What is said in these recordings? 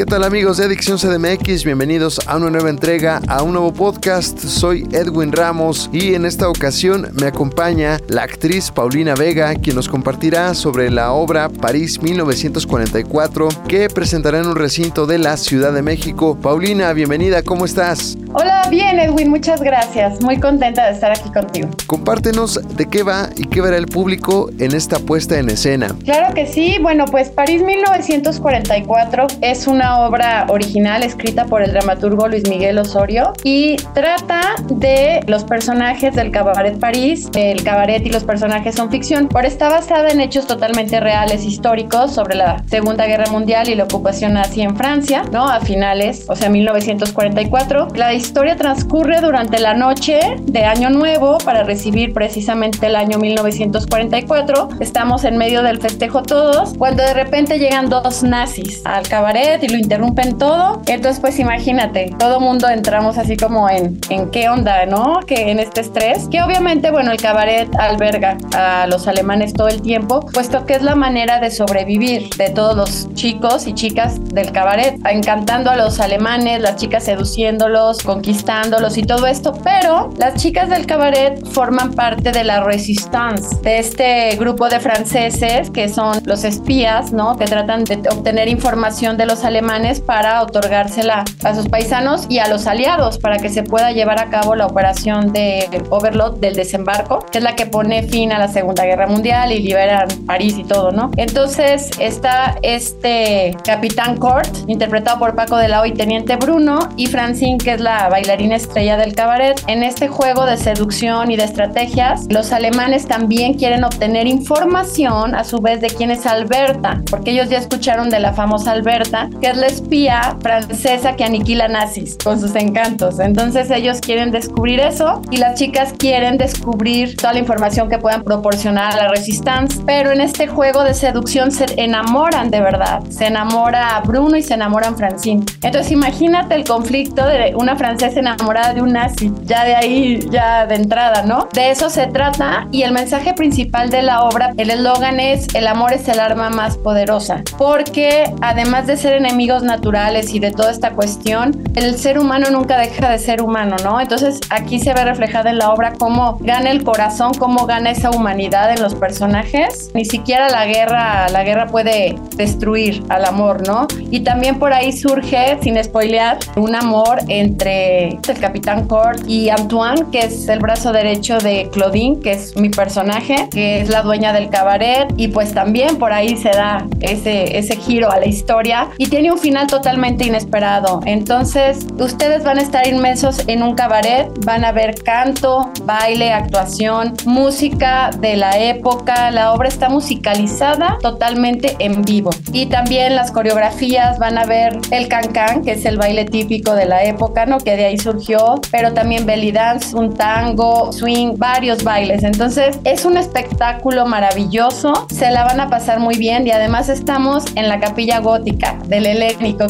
¿Qué tal amigos de Adicción CDMX? Bienvenidos a una nueva entrega, a un nuevo podcast. Soy Edwin Ramos y en esta ocasión me acompaña la actriz Paulina Vega, quien nos compartirá sobre la obra París 1944 que presentará en un recinto de la Ciudad de México. Paulina, bienvenida, ¿cómo estás? Hola, bien Edwin, muchas gracias. Muy contenta de estar aquí contigo. Compártenos de qué va y qué verá el público en esta puesta en escena. Claro que sí, bueno, pues París 1944 es una obra original escrita por el dramaturgo Luis Miguel Osorio y trata de los personajes del Cabaret París. El cabaret y los personajes son ficción, pero está basada en hechos totalmente reales, históricos, sobre la Segunda Guerra Mundial y la ocupación nazi en Francia, ¿no? A finales, o sea, 1944. La historia transcurre durante la noche de Año Nuevo para recibir precisamente el año 1944. Estamos en medio del festejo todos, cuando de repente llegan dos nazis al cabaret y lo interrumpen todo. Entonces, pues imagínate, todo mundo entramos así como en, en qué onda, ¿no? Que en este estrés, que obviamente, bueno, el cabaret alberga a los alemanes todo el tiempo, puesto que es la manera de sobrevivir de todos los chicos y chicas del cabaret, encantando a los alemanes, las chicas seduciéndolos, conquistándolos y todo esto, pero las chicas del cabaret forman parte de la resistance, de este grupo de franceses que son los espías, ¿no? Que tratan de obtener información de los alemanes para otorgársela a sus paisanos y a los aliados para que se pueda llevar a cabo la operación de Overlord del desembarco, que es la que pone fin a la Segunda Guerra Mundial y liberan París y todo, ¿no? Entonces está este Capitán Court, interpretado por Paco de la y Teniente Bruno, y Francine, que es la bailarina estrella del cabaret. En este juego de seducción y de estrategias, los alemanes también quieren obtener información a su vez de quién es Alberta, porque ellos ya escucharon de la famosa Alberta, que es la espía francesa que aniquila nazis con sus encantos. Entonces ellos quieren descubrir eso y las chicas quieren descubrir toda la información que puedan proporcionar a la Resistance. Pero en este juego de seducción se enamoran de verdad. Se enamora Bruno y se enamoran Francine. Entonces imagínate el conflicto de una francesa enamorada de un nazi. Ya de ahí, ya de entrada, ¿no? De eso se trata y el mensaje principal de la obra, el eslogan es el amor es el arma más poderosa. Porque además de ser enemigos naturales y de toda esta cuestión, el ser humano nunca deja de ser humano, ¿no? Entonces aquí se ve reflejada en la obra cómo gana el corazón, cómo gana esa humanidad en los personajes. Ni siquiera la guerra, la guerra puede destruir al amor, ¿no? Y también por ahí surge, sin spoilear, un amor entre el Capitán Court y Antoine, que es el brazo derecho de Claudine, que es mi personaje, que es la dueña del cabaret. Y pues también por ahí se da ese, ese giro a la historia. Y tiene un final totalmente inesperado. Entonces, ustedes van a estar inmensos en un cabaret, van a ver canto, baile, actuación, música de la época. La obra está musicalizada totalmente en vivo. Y también las coreografías van a ver el cancán, que es el baile típico de la época, ¿no? Que de ahí surgió, pero también belly dance, un tango, swing, varios bailes. Entonces, es un espectáculo maravilloso. Se la van a pasar muy bien y además estamos en la capilla gótica del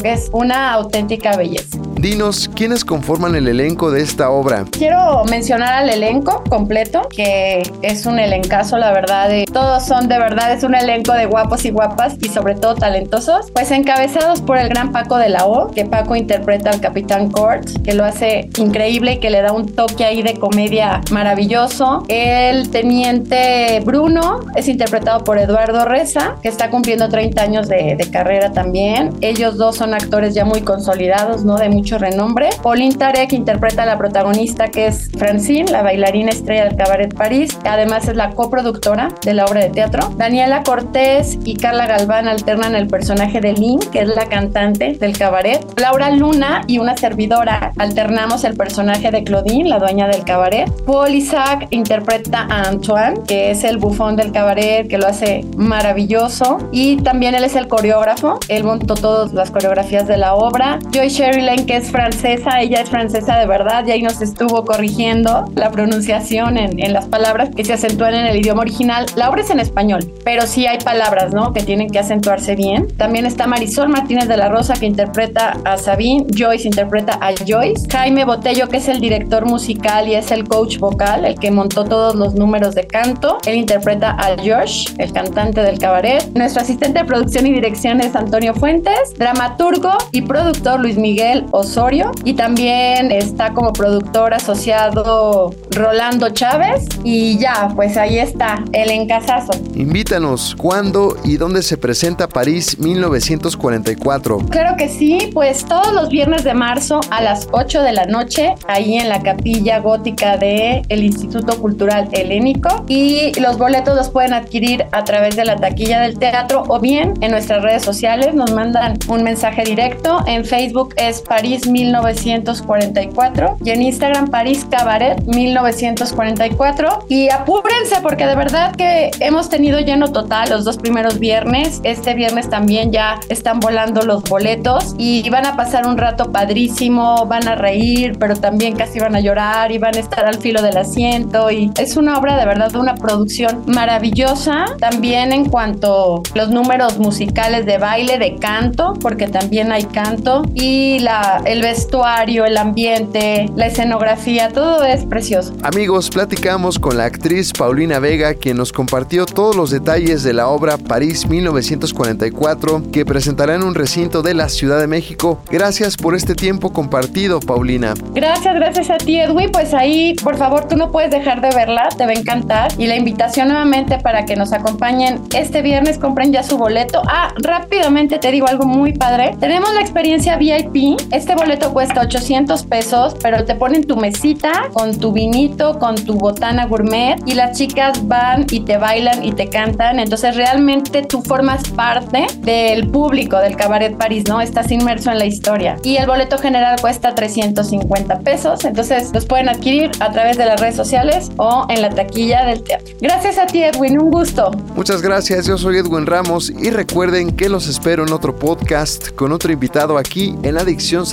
que es una auténtica belleza. Dinos, ¿quiénes conforman el elenco de esta obra? Quiero mencionar al elenco completo, que es un elencazo, la verdad. De, todos son de verdad, es un elenco de guapos y guapas y sobre todo talentosos. Pues encabezados por el gran Paco de la O, que Paco interpreta al Capitán Court, que lo hace increíble y que le da un toque ahí de comedia maravilloso. El teniente Bruno es interpretado por Eduardo Reza, que está cumpliendo 30 años de, de carrera también. Ellos dos son actores ya muy consolidados, ¿no? De mucho renombre. Pauline Tarek interpreta a la protagonista que es Francine, la bailarina estrella del Cabaret París. Además es la coproductora de la obra de teatro. Daniela Cortés y Carla Galván alternan el personaje de Lynn, que es la cantante del cabaret. Laura Luna y una servidora alternamos el personaje de Claudine, la dueña del cabaret. Paul Isaac interpreta a Antoine, que es el bufón del cabaret, que lo hace maravilloso. Y también él es el coreógrafo. Él montó todas las coreografías de la obra. Joy Sherry Lane, que es francesa, ella es francesa de verdad y ahí nos estuvo corrigiendo la pronunciación en, las palabras que se acentúan en el idioma original. La obra es en español, pero sí hay palabras, ¿no? Que tienen que acentuarse bien. También está Marisol Martínez de la Rosa que interpreta a Sabine, Joyce interpreta a Joyce, Jaime Botello que es el director musical y es el coach vocal, el que montó todos los números de canto, él interpreta a Josh, el cantante del cabaret. Nuestro asistente de producción y dirección es Antonio Fuentes, dramaturgo y productor Luis Miguel Osorio y también está como productor asociado Rolando Chávez y ya, pues ahí está, el encasazo. Invítanos, ¿cuándo y dónde se presenta París 1944? Claro que sí, pues todos los viernes de marzo a las 8 de la noche, ahí en la capilla gótica del el Instituto Cultural Helénico y los boletos los pueden adquirir a través de la taquilla del teatro o bien en nuestras redes sociales nos mandan un mensaje directo. En Facebook es París 1944 y en Instagram París Cabaret 1944 y apúrense porque de verdad que hemos tenido lleno total los dos primeros viernes. Este viernes también ya están volando los boletos y van a pasar un rato padrísimo, van a reír, pero también casi van a llorar y van a estar al filo del asiento y es una obra de verdad, una producción maravillosa. También en cuanto a los números musicales de baile, de canto, porque también hay canto y la, el vestuario, el ambiente, la escenografía, todo es precioso. Amigos, platicamos con la actriz Paulina Vega, quien nos compartió todos los detalles de la obra París 1944, que presentará en un recinto de la Ciudad de México. Gracias por este tiempo compartido, Paulina. Gracias, gracias a ti, Edwin. Pues ahí, por favor, tú no puedes dejar de verla, te va a encantar. Y la invitación nuevamente para que nos acompañen este viernes, compren ya su boleto. Ah, rápidamente te digo algo muy padre. Tenemos la experiencia VIP. Este boleto cuesta 800 pesos, pero te ponen tu mesita con tu vinito, con tu botana gourmet y las chicas van y te bailan y te cantan. Entonces realmente tú formas parte del público del Cabaret París, ¿no? Estás inmerso en la historia. Y el boleto general cuesta 350 pesos. Entonces los pueden adquirir a través de las redes sociales o en la taquilla del teatro. Gracias a ti, Edwin. Un gusto. Muchas gracias. Yo soy Edwin Ramos y recuerden que los espero en otro podcast con otro invitado aquí en Adicción